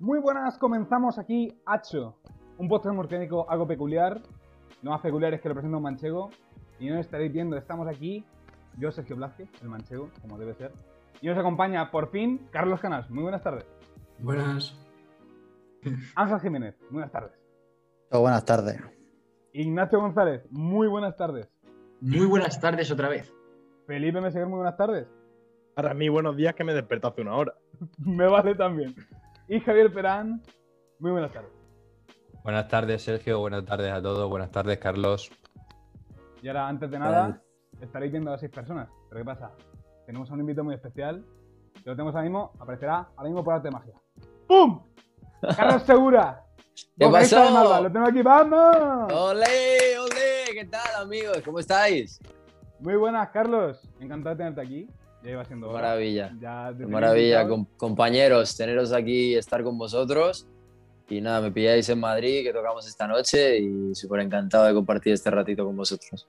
Muy buenas, comenzamos aquí Hacho, un podcast murciánico algo peculiar. Lo más peculiar es que lo presenta un manchego. Y no estaréis viendo, estamos aquí, yo Sergio Blázquez, el manchego, como debe ser. Y nos acompaña por fin Carlos Canals. Muy buenas tardes. Buenas. Ángel Jiménez, muy buenas tardes. Oh, buenas tardes. Ignacio González, muy buenas tardes. Muy buenas tardes otra vez. Felipe Meseguer, muy buenas tardes. Para mí, buenos días que me desperté hace una hora. Me vale también. Y Javier Perán, muy buenas tardes. Buenas tardes, Sergio. Buenas tardes a todos. Buenas tardes, Carlos. Y ahora, antes de nada, estaréis viendo a las seis personas. Pero ¿qué pasa? Tenemos a un invitado muy especial. Que lo tenemos ahora mismo. Aparecerá ahora mismo por arte de magia. ¡Pum! Carlos Segura. ¿Qué pasó? de Malva. Lo tengo aquí, ¡vamos! ¡Olé, olé! ¿Qué tal, amigos? ¿Cómo estáis? Muy buenas, Carlos. Encantado de tenerte aquí. Ya iba siendo hora. maravilla. Ya maravilla, com- compañeros, teneros aquí, estar con vosotros. Y nada, me pilláis en Madrid, que tocamos esta noche y súper encantado de compartir este ratito con vosotros.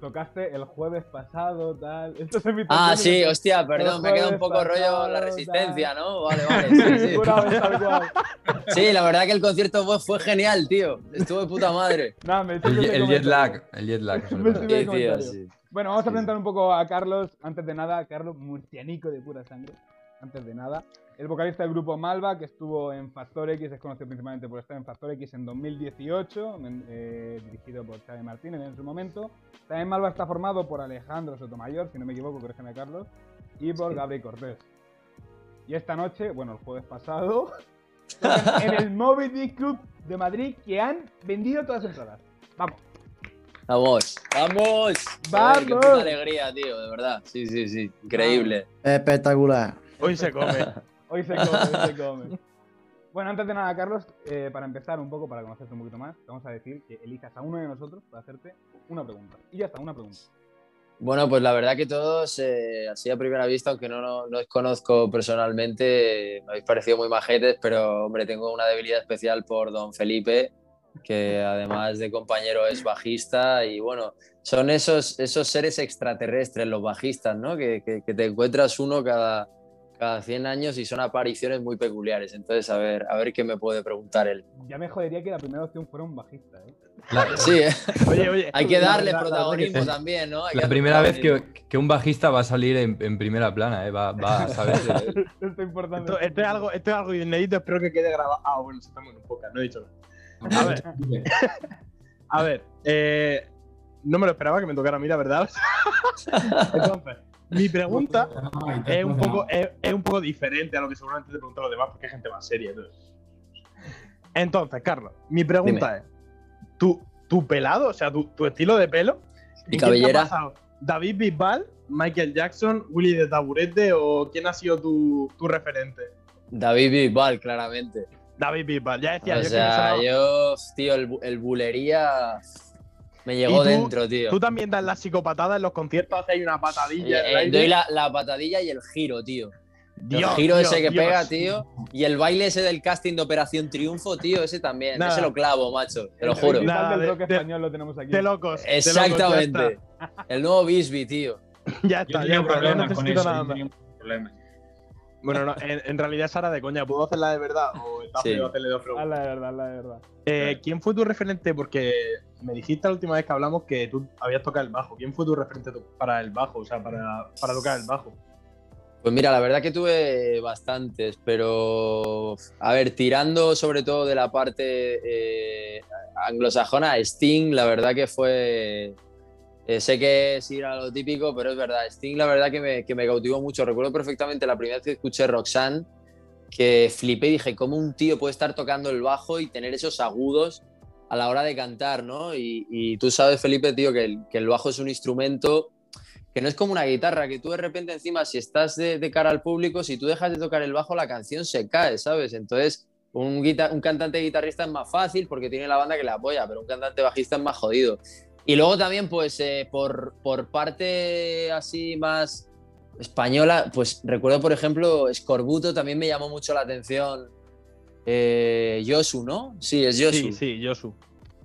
Tocaste el jueves pasado, tal. Esto es mi Ah, sí, hostia, perdón, me ha quedado un poco jueves rollo pasado, la resistencia, tal. ¿no? Vale, vale. Sí, sí. Sí, la verdad que el concierto fue, fue genial, tío. Estuvo de puta madre. El, el jet lag. El jet lag. Me Sí, tío, sí. Bueno, vamos a Sí, presentar un poco a Carlos. Antes de nada, Carlos, murcianico de pura sangre. Antes de nada. El vocalista del grupo Malva, que estuvo en Factor X, es conocido principalmente por estar en Factor X en 2018, en- eh, dirigido por Xavi Martínez en su momento. También Malva está formado por Alejandro Sotomayor, si no me equivoco, corrígeme Carlos, y por Gabriel Cortés. Y esta noche, bueno, el jueves pasado, en el Moby Dick Club de Madrid, que han vendido todas las entradas. Vamos. Vamos, vamos. Vamos. Qué puta alegría, tío, de verdad. Sí, sí, sí. Increíble. Espectacular. Hoy se come. Hoy se come, hoy se come. Bueno, antes de nada, Carlos, eh, para empezar un poco, para conocerte un poquito más, te vamos a decir que elijas a uno de nosotros para hacerte una pregunta. Y ya está, una pregunta. Bueno, pues la verdad que todos, eh, así a primera vista, aunque no, no, no os conozco personalmente, eh, me habéis parecido muy majetes, pero hombre, tengo una debilidad especial por don Felipe, que además de compañero es bajista y bueno, son esos, esos seres extraterrestres los bajistas, ¿no? Que, que- que te encuentras uno cada, cada 100 años y son apariciones muy peculiares. Entonces, a ver, a ver qué me puede preguntar él. Ya me jodería que la primera opción fuera un bajista, ¿eh? La, Sí, ¿eh? Oye, oye. hay que darle la protagonismo también, ¿no? Hay la primera vez que, que un bajista va a salir en, en primera plana, ¿eh? Va, va a saber. Esto es importante. Esto, es algo, esto es algo inédito, espero que quede grabado. Ah, bueno, estamos en un podcast, no he dicho nada. A ver, a ver, eh, no me lo esperaba que me tocara a mí, la verdad. Entonces, mi pregunta es un poco, es, es un poco diferente a lo que seguramente te preguntan los demás, porque hay gente más seria. Entonces, entonces Carlos, mi pregunta es: ¿tu, tu pelado, o sea, tu, tu estilo de pelo? ¿Y ¿en quién te ha cabellera? pasado? ¿David Bisbal, Michael Jackson, Willy de Taburete o quién ha sido tu, tu referente? David Bisbal, claramente. David Bisbal, ya decía O yo sea, yo, tío, el, el bulería me ¿Y llegó tú- dentro, tío. Tú también das la psicopatadas en los conciertos, haces una patadilla. Eh, aire. doy la, la patadilla y el giro, tío. Dios, el giro Dios, ese que Dios. pega, tío. Y el baile ese del casting de Operación Triunfo, tío, ese también. Nada. Ese lo clavo, macho. Te lo juro. Nada, del de- rock de- español lo tenemos aquí. De locos. de locos, Exactamente. El nuevo Bisbee, tío. Ya Yo está, ya tenía un está, no problema con eso. nada yo más. tenía un problema. Bueno, no, en, en realidad es Sara de coña. ¿Puedo hacerla de verdad o está Sí. feo hacerle dos Ah, preguntas? la de verdad, la de verdad. Eh, ¿Quién fue tu referente? Porque me dijiste la última vez que hablamos que tú habías tocado el bajo. ¿Quién fue tu referente para el bajo? O sea, para, para tocar el bajo. Pues mira, la verdad que tuve bastantes, pero a ver, tirando sobre todo de la parte eh, anglosajona, Sting, la verdad que fue. Eh, sé que es ir a lo típico, pero es verdad. Sting, la verdad que me, me cautivó mucho. Recuerdo perfectamente la primera vez que escuché Roxanne, que flipé y dije, ¿cómo un tío puede estar tocando el bajo y tener esos agudos a la hora de cantar, ¿no? Y, tú sabes, Felipe, tío, que el, bajo es un instrumento que no es como una guitarra, que tú de repente encima, si estás de, cara al público, si tú dejas de tocar el bajo, la canción se cae, ¿sabes? Entonces, un, un cantante guitarrista es más fácil porque tiene la banda que le apoya, pero un cantante bajista es más jodido. Y luego también, pues, eh, por, por parte así más española, pues recuerdo, por ejemplo, Scorbuto también me llamó mucho la atención. Eh, Yosu, ¿no? Sí, es Yosu. Sí, sí, Josu.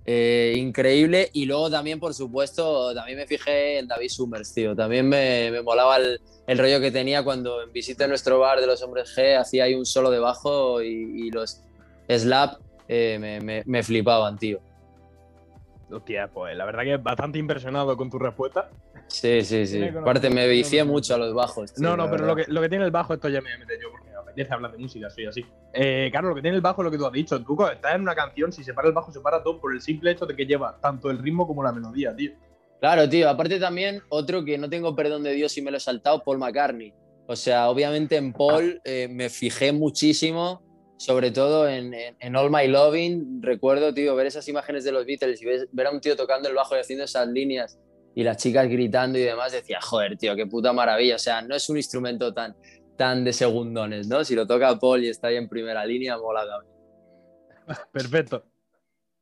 Eh, increíble. Y luego también, por supuesto, también me fijé en David Summers, tío. También me, me molaba el, el rollo que tenía cuando en visita a nuestro bar de los hombres G hacía ahí un solo de bajo y, y los slap eh, me, me- me flipaban, tío. Hostia, pues la verdad que bastante impresionado con tu respuesta. Sí, sí, sí. Aparte, me vicié mucho a los bajos. tío, No, no, pero lo que, lo que tiene el bajo, esto ya me meter yo porque me apetece hablar de música, soy así. Eh, claro, lo que tiene el bajo es lo que tú has dicho. Tú cuando estás en una canción, si se para el bajo, se para todo por el simple hecho de que lleva tanto el ritmo como la melodía, tío. Claro, tío. Aparte también, otro que no tengo perdón de Dios si me lo he saltado, Paul McCartney. O sea, obviamente en Paul eh, me fijé muchísimo, sobre todo en, en- en All My Loving. Recuerdo, tío, ver esas imágenes de los Beatles y ves- ver a un tío tocando el bajo y haciendo esas líneas y las chicas gritando y demás. Decía, joder, tío, qué puta maravilla. O sea, no es un instrumento tan, tan de segundones, ¿no? Si lo toca Paul y está ahí en primera línea, mola cabrón. Perfecto.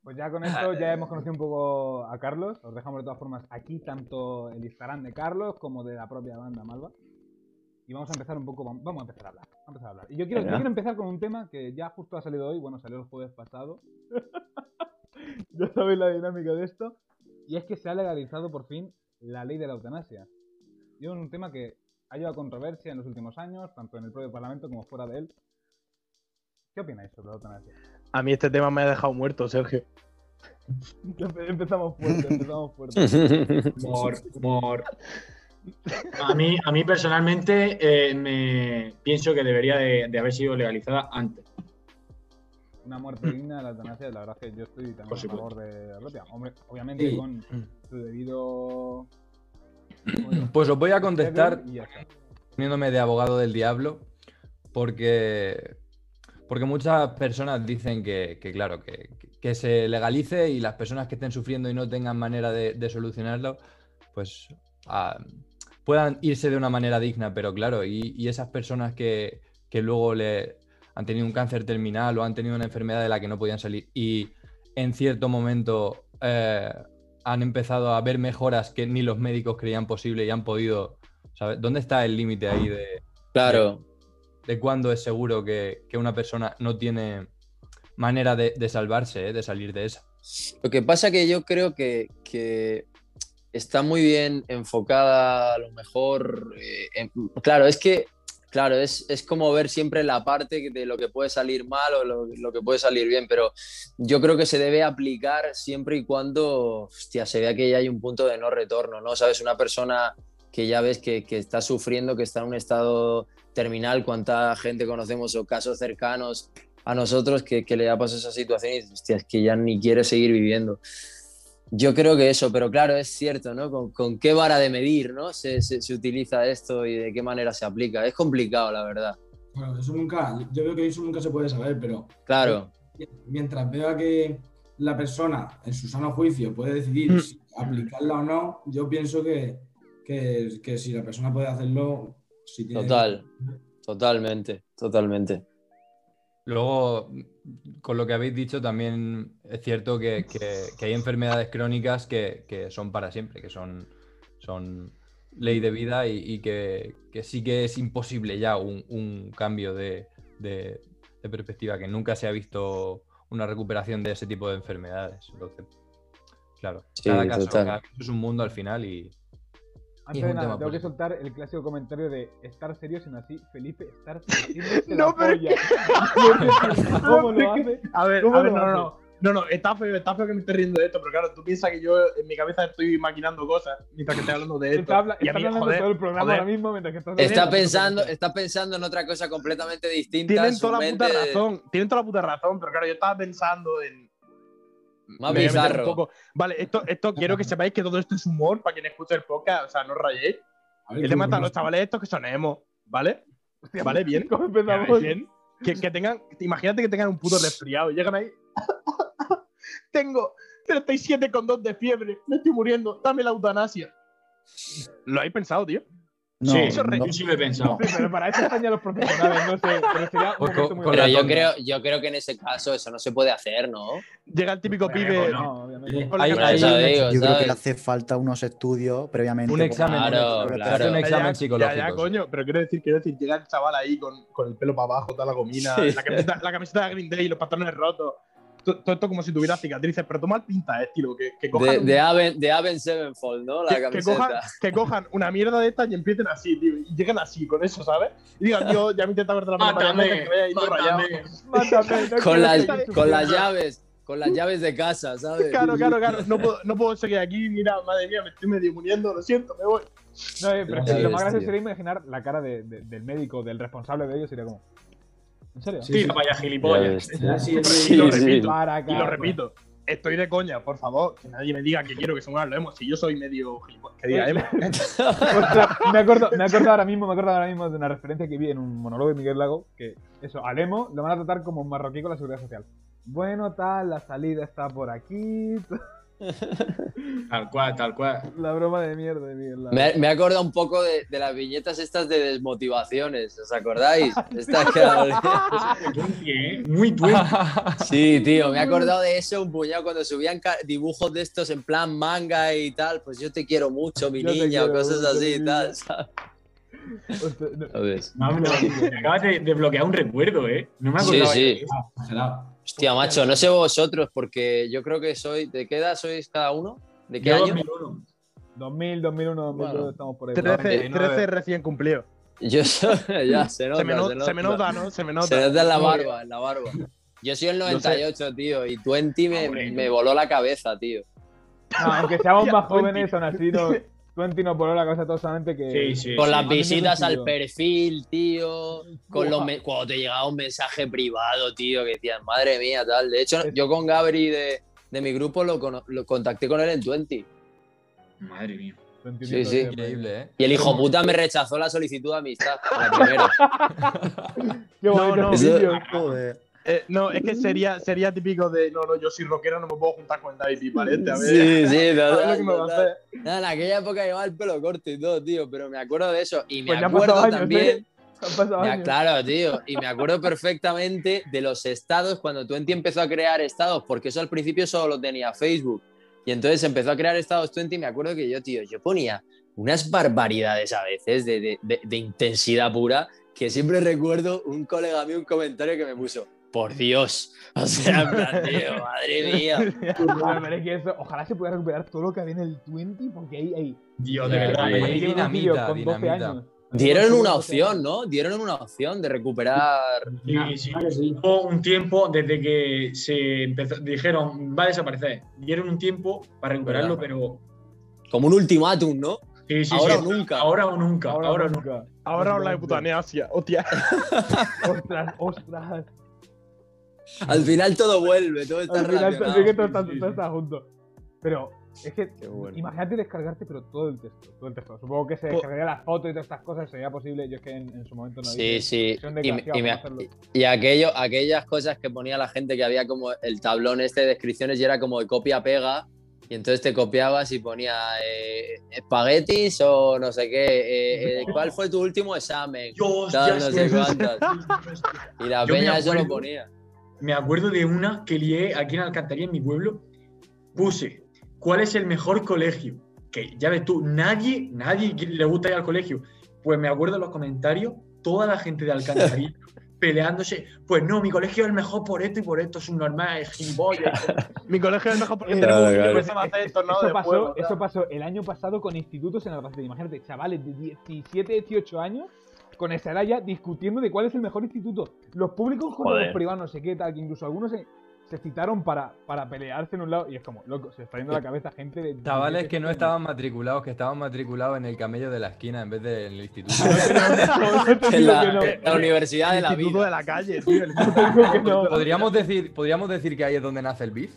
Pues ya con esto ya hemos conocido un poco a Carlos. Os dejamos de todas formas aquí tanto el Instagram de Carlos como de la propia banda Malva. Y vamos a empezar un poco, vamos a empezar a hablar. Vamos a empezar a hablar. Y yo quiero, yo Venga. quiero empezar con un tema que ya justo ha salido hoy, bueno, salió el jueves pasado. ya sabéis la dinámica de esto. Y es que se ha legalizado por fin la ley de la eutanasia. Y es un tema que ha llevado controversia en los últimos años, tanto en el propio Parlamento como fuera de él. ¿Qué opináis sobre la eutanasia? A mí este tema me ha dejado muerto, Sergio. Empe- Empezamos fuerte, empezamos fuerte. Humor, humor. A mí, a mí personalmente eh, me pienso que debería de, de haber sido legalizada antes. Una muerte digna, la eutanasia, la verdad es que yo estoy también Por a favor de la propia. Hombre, obviamente Sí. con su debido. Pues os voy a contestar poniéndome de abogado del diablo, porque, porque muchas personas dicen que, que, claro, que, que se legalice y las personas que estén sufriendo y no tengan manera de, de solucionarlo, pues ah, puedan irse de una manera digna, pero claro, y, y esas personas que, que luego le han tenido un cáncer terminal o han tenido una enfermedad de la que no podían salir y en cierto momento eh, han empezado a ver mejoras que ni los médicos creían posible y han podido ¿sabes? ¿Dónde está el límite ahí de, Claro. de cuándo es seguro que, que una persona no tiene manera de, de salvarse, eh, de salir de esa? Lo que pasa que yo creo que, que está muy bien enfocada a lo mejor. eh, claro, es que, claro, es, es como ver siempre la parte de lo que puede salir mal o lo, que puede salir bien, pero yo creo que se debe aplicar siempre y cuando, hostia, se vea que ya hay un punto de no retorno, ¿no? Sabes, una persona que ya ves que, está sufriendo, que está en un estado terminal, cuánta gente conocemos o casos cercanos a nosotros que, que le ha pasado esa situación y hostia, es que ya ni quiere seguir viviendo. Yo creo que eso, pero claro, es cierto, ¿no? ¿Con, con qué vara de medir, ¿no? Se, se- se utiliza esto y de qué manera se aplica. Es complicado, la verdad. Bueno, eso nunca, yo creo que eso nunca se puede saber, pero Claro, mientras vea que la persona en su sano juicio puede decidir Mm. si aplicarla o no, yo pienso que, que, que si la persona puede hacerlo, si tiene... total, totalmente, totalmente. Luego, con lo que habéis dicho, también es cierto que, que- que hay enfermedades crónicas que, que son para siempre, que son, son ley de vida y, y que, sí que es imposible ya un, un cambio de, de- de perspectiva, que nunca se ha visto una recuperación de ese tipo de enfermedades. Entonces, claro, Sí, cada caso, cada caso es un mundo al final y, Antes es de nada, tema tengo que soltar el clásico comentario de estar serio, sino así, Felipe, estar partiéndose No, la pero- polla. No sé ¿Cómo lo hace? A ver, ¿Cómo a ver, no, no, no. No, no, está feo, está feo que me esté riendo de esto, pero claro, tú piensas que yo en mi cabeza estoy maquinando cosas mientras que estoy hablando de esto. Está, habla- y a está mí, hablando joder, todo el programa joder, ahora mismo mientras que estás Está pensando, está pensando en otra cosa completamente distinta. tienen toda la mente puta razón, tienen toda la puta razón, pero claro, yo estaba pensando en. Más un bizarro. poco- Vale, esto, esto quiero que sepáis que todo esto es humor para quien escuche el podcast, o sea, no os rayéis. El tema ¿cómo está los chavales estos que son emo, ¿vale? Vale, bien. ¿Cómo Ya, empezamos? bien. Que, que tengan, imagínate que tengan un puto resfriado y llegan ahí. Tengo 37,2 de fiebre, me estoy muriendo, dame la eutanasia. ¿Lo habéis pensado, tío? No, sí, eso no. yo sí lo he pensado. Sí, pero para eso están ya los profesionales, no sé. Pero sería un muy Pero yo creo, yo creo que en ese caso eso no se puede hacer, ¿no? Llega el típico Bueno, pibe. no. No, la Hay- hay- Eso digo, Yo creo que le hace falta unos estudios previamente. un examen, Claro, claro. hace un examen ya, psicológico. Ya, ya, coño, pero quiero decir, quiero decir, llega el chaval ahí con, con el pelo para abajo, toda la gomina, Sí. la, camiseta, la camiseta de Green Day, los pantalones rotos. To- todo esto como si tuviera cicatrices, pero tú mal pinta, eh, estilo, que, que cojan, De, un- de Aven, de Aven Sevenfold, ¿no? La que, que camiseta. cojan, que cojan una mierda de estas y empiecen así, tío, y lleguen así con eso, ¿sabes? Y digan, yo ya me he intentado ver de la Mátame, que ahí mátame. Mátame, no Con las, con las llaves, con las llaves de casa, ¿sabes? Claro, claro, claro, no puedo, no puedo seguir aquí, mira, madre mía, me estoy medio muriendo, lo siento, me voy. No, eh, pero es Ya que lo más gracioso tío. sería imaginar la cara de- de- del médico, del responsable de ellos, sería como. ¿En serio? Sí, Tira para allá, Ya gilipollas. sí, Sí, y lo sí. repito, y lo acá. repito. Estoy de coña, por favor, que nadie me diga que quiero que se mueran los emos. Si yo soy medio gilipollas, que diga emo. Ostras, me acuerdo, me acuerdo ahora mismo, me acuerdo ahora mismo de una referencia que vi en un monólogo de Miguel Lago, que eso, al emo lo van a tratar como un marroquí con la seguridad social. Bueno, tal, la salida está por aquí. Tal cual, tal cual. La broma de mierda de Lago. Me, me he acordado un poco de, de las viñetas estas de desmotivaciones, ¿os acordáis? Estas que- ¿eh? Muy twenty. Sí, tío, me he acordado de eso un puñado cuando subían dibujos de estos en plan manga y tal, pues yo te quiero mucho, mi Yo niña, o cosas mucho, así y tal, acabas de, de bloquear un recuerdo, ¿eh? No me Sí, acordaba. sí. de eso. Hostia, macho, no sé vosotros, porque yo creo que soy. ¿De qué edad sois cada uno? ¿De qué Yo año? 2001. 2000, 2001, 2002, Bueno. estamos por ahí. 13, 99. 13 recién cumplido. Yo soy. Ya, se nota. Se me, no- se se me nota, ¿no? Se me nota. Se nota en la barba, en la barba. Yo soy el Yo sé. 98, tío, y 20 me, Ah, bueno. me voló la cabeza, tío. No, aunque seamos más jóvenes, aún así, no, Twenty nos voló la cabeza todo solamente que. Sí, sí. Con sí. las visitas al perfil, tío. Con los cuando te llegaba un mensaje privado, tío, que decías, madre mía, tal. De hecho, yo con Gabri de, de mi grupo lo, cono- lo contacté con él en 20. Madre mía. Twenty Sí, sí. Increíble, ¿eh? Y el hijo puta me rechazó la solicitud de amistad, la primera. Qué bonito No, no. Joder. Eh, no, es que sería, sería típico de, no, no, yo soy rockero, no me puedo juntar con el David Piparete, a ver. Sí, sí, a total. hacer. Nada, en aquella época llevaba el pelo corto y todo, tío, pero me acuerdo de eso. Y me Pues acuerdo pasado años, también. ¿eh? Años. claro, tío. Y me acuerdo perfectamente de los estados cuando Twenty empezó a crear estados, porque eso al principio solo lo tenía Facebook. Y entonces empezó a crear estados Twenty. Y me acuerdo que yo, tío, yo ponía unas barbaridades a veces de, de- de- de intensidad pura, que siempre recuerdo un colega mío, un comentario que me puso. Por Dios. O sea, en plan, tío, madre mía. Joder, pero es que eso, ojalá se pudiera recuperar todo lo que había en el Twenty, porque ahí. ahí Dios, de verdad. ahí- ¿eh? Dinamita, con 12 dinamita. años. Dieron una 12 opción. ¿no? Dieron una opción de recuperar. Sí, sí. Hubo un tiempo desde que se empezó, dijeron va a desaparecer. Dieron un tiempo para recuperarlo, pero Como un ultimátum, ¿no? sí, sí, Ahora sí. o nunca. Ahora o nunca. Ahora, Ahora o nunca. nunca. Ahora os la de putanea Asia, hostia. Ostras, ostras. Al final todo vuelve, todo está Al final que todo está, todo junto. Pero es que bueno. imagínate descargarte, pero todo el texto. Todo el texto. Supongo que se Po- descargaría las fotos y todas estas cosas sería posible. Yo es que en, en su momento no Sí, sí. Y, me- aquello, aquellas cosas que ponía la gente que había como el tablón este de descripciones y era como de copia-pega. Y entonces te copiabas y ponía eh, espaguetis o no sé qué. eh, eh, ¿Cuál fue tu último examen? Dios, Tal, ya no sé. sé cuántas. Y la Yo peña eso lo ponía. Me acuerdo de una que lié aquí en Alcantarilla, en mi pueblo. Puse, ¿cuál es el mejor colegio? Que ya ves tú, nadie, nadie le gusta ir al colegio. Pues me acuerdo en los comentarios, toda la gente de Alcantarilla peleándose. Pues no, mi colegio es el mejor por esto y por esto, es un normal, es gilipollas. Mi colegio es mejor porque tenemos un esto, pasó, tal. pasó el año pasado con institutos en Albacete. Imagínate, chavales de 17, 18 años con esa edad ya discutiendo de cuál es el mejor instituto. Los públicos con Joder. los privados, no sé qué tal, que incluso algunos se, se citaron para, para pelearse en un lado. Y es como, loco, se está yendo a la cabeza gente de. Chavales 17, que no 18 estaban matriculados, que estaban matriculados en el camello de la esquina en vez instituto. te En la, que no. en la universidad de El la instituto vida. de la calle, tío. el que no. ¿Podríamos decir, ¿Podríamos decir que ahí es donde nace el beef?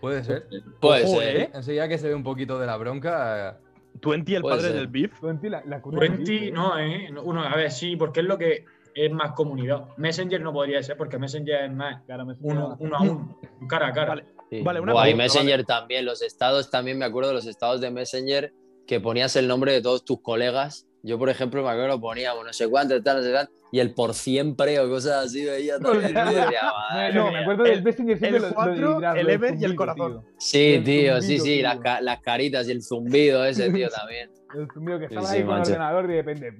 Puede ser. Puede Ojo, ser. ¿eh? Enseguida que se ve un poquito de la bronca. eh, Twenty, el padre ser. del beef. Twenty, la, la Twenty, del no, ¿eh? No, Uno, a ver, sí, porque es lo que es más comunidad. Messenger no podría ser, porque Messenger es más Claro, me uno, uno a uno, cara a cara. Vale. Sí. Vale, una Buah, y pregunta, Messenger también, los estados también, me acuerdo de los estados de Messenger que ponías el nombre de todos tus colegas Yo, por ejemplo, me acuerdo que lo poníamos, no sé cuánto, tal, no sé cuánto, y el por siempre o cosas así veía también. tío, decía, "Madre No, me acuerdo del el- siempre el el lo del Ever y el corazón. Sí, El tío, sí, zumbido, sí, las, ca- las caritas y el zumbido ese, tío, también. El zumbido que estaba sí, ahí con el ordenador y de repente.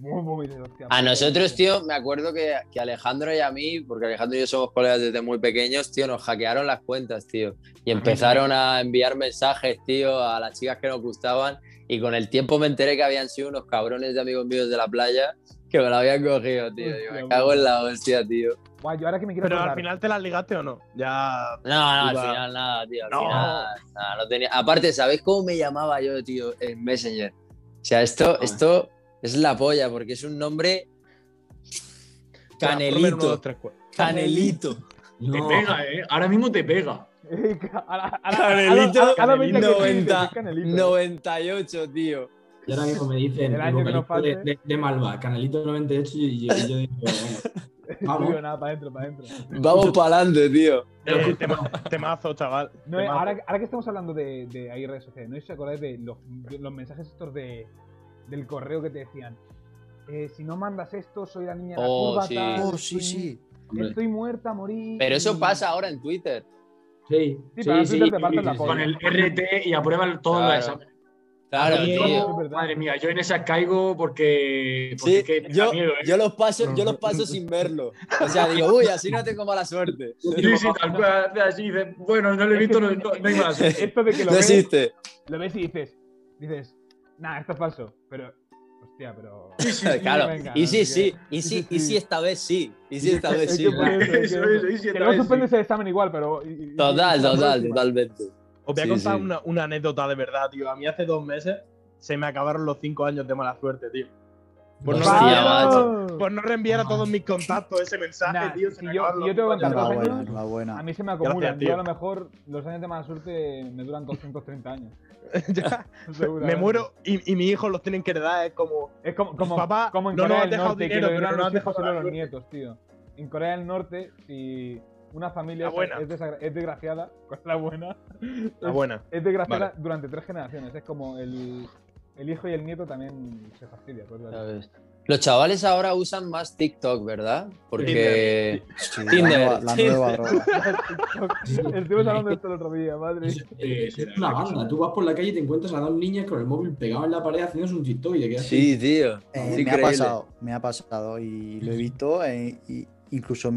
A nosotros, tío, me acuerdo que, que Alejandro y a mí, porque Alejandro y yo somos colegas desde muy pequeños, tío, nos hackearon las cuentas, tío. Y empezaron a enviar mensajes, tío, a las chicas que nos gustaban. Y con el tiempo me enteré que habían sido unos cabrones de amigos míos de la playa que me lo habían cogido, tío. Digo, me Hostia, cago en la hostia, tío. Guay, yo ahora que me quiero Pero al acordar- final te las ligaste o no. Ya. No, no, al final nada, tío. Al No. final nada, no tenía. Aparte, ¿sabéis cómo me llamaba yo, tío, en Messenger? O sea, esto, esto es la polla, porque es un nombre. Canelito. Canelito. Te No. pega, ¿eh? Ahora mismo te pega. Canelito, ahora- ahora me dice que sí, 90, dice Canelito. 98, tío. Y ahora mismo me dicen de, de, de Malva, Canalito 98, y yo, y yo digo, bueno, vamos. nada, para adentro, para adentro. Vamos para adelante, tío. Eh, tema- temazo, chaval. No, eh, Temazo. ahora, ahora que estamos hablando de, de ahí redes sociales, ¿no sé si os acordáis de los, de los mensajes estos de, del correo que te decían? eh, si no mandas esto, soy la niña de la Oh, curva, sí. tal, Oh, sí, estoy- sí. Estoy muerta, morí. Pero eso y- pasa ahora en Twitter. Sí, Sí, sí, la sí, polla. Con el RT y aprueban todos Claro. los exámenes. Claro, verdad. Madre mía, yo en esa caigo porque, porque Sí, es que yo, miedo, ¿eh? yo los paso, yo los paso sin verlo. O sea, digo, uy, así no tengo mala suerte. Sí, sí, tal cual, así, dice, bueno, no lo he visto, no, no, no hay más. Esto de que lo No ves, existe. lo ves y dices, dices, nah, esto es falso, pero, hostia, pero... Claro. venga, Y no sí, sí. Y sí, y sí, esta vez sí. Y sí, esta vez sí. que sí. suspendes el examen igual, pero... y- Total, y total, totalmente. Os voy a contar una anécdota de verdad, tío. A mí hace dos meses se me acabaron los cinco años de mala suerte, tío. Por no, Hostia, reenviar, macho. por no reenviar a todos mis contactos ese mensaje, Nah, tío. si Se me yo- yo los te voy a cinco contar. A mí se me acumulan. Yo tío. a lo mejor los años de mala suerte me duran 230 años. Ya, me muero y, y mis hijos los tienen que heredar. Es como. Es como, como, Papá, como en no nos Corea has del dejado Norte, dinero, que pero no has los hijos dejado la los nietos, tío. En Corea del Norte, si una familia es, es desgraciada, con la buena, La buena. es desgraciada durante tres generaciones. Es como el, el hijo y el nieto también se fastidia. pues. Los chavales ahora usan más TikTok, ¿verdad? Porque. Sí, Tinder, la nueva, la Tinder. nueva droga. Estuvimos hablando de esto el otro día, madre. Es, es una banda. Tú vas por la calle y te encuentras a dos niñas con el móvil pegado en la pared haciéndose un TikTok y te quedas Sí, tío. Eh, me ha pasado, me ha pasado y lo he visto. eh, y incluso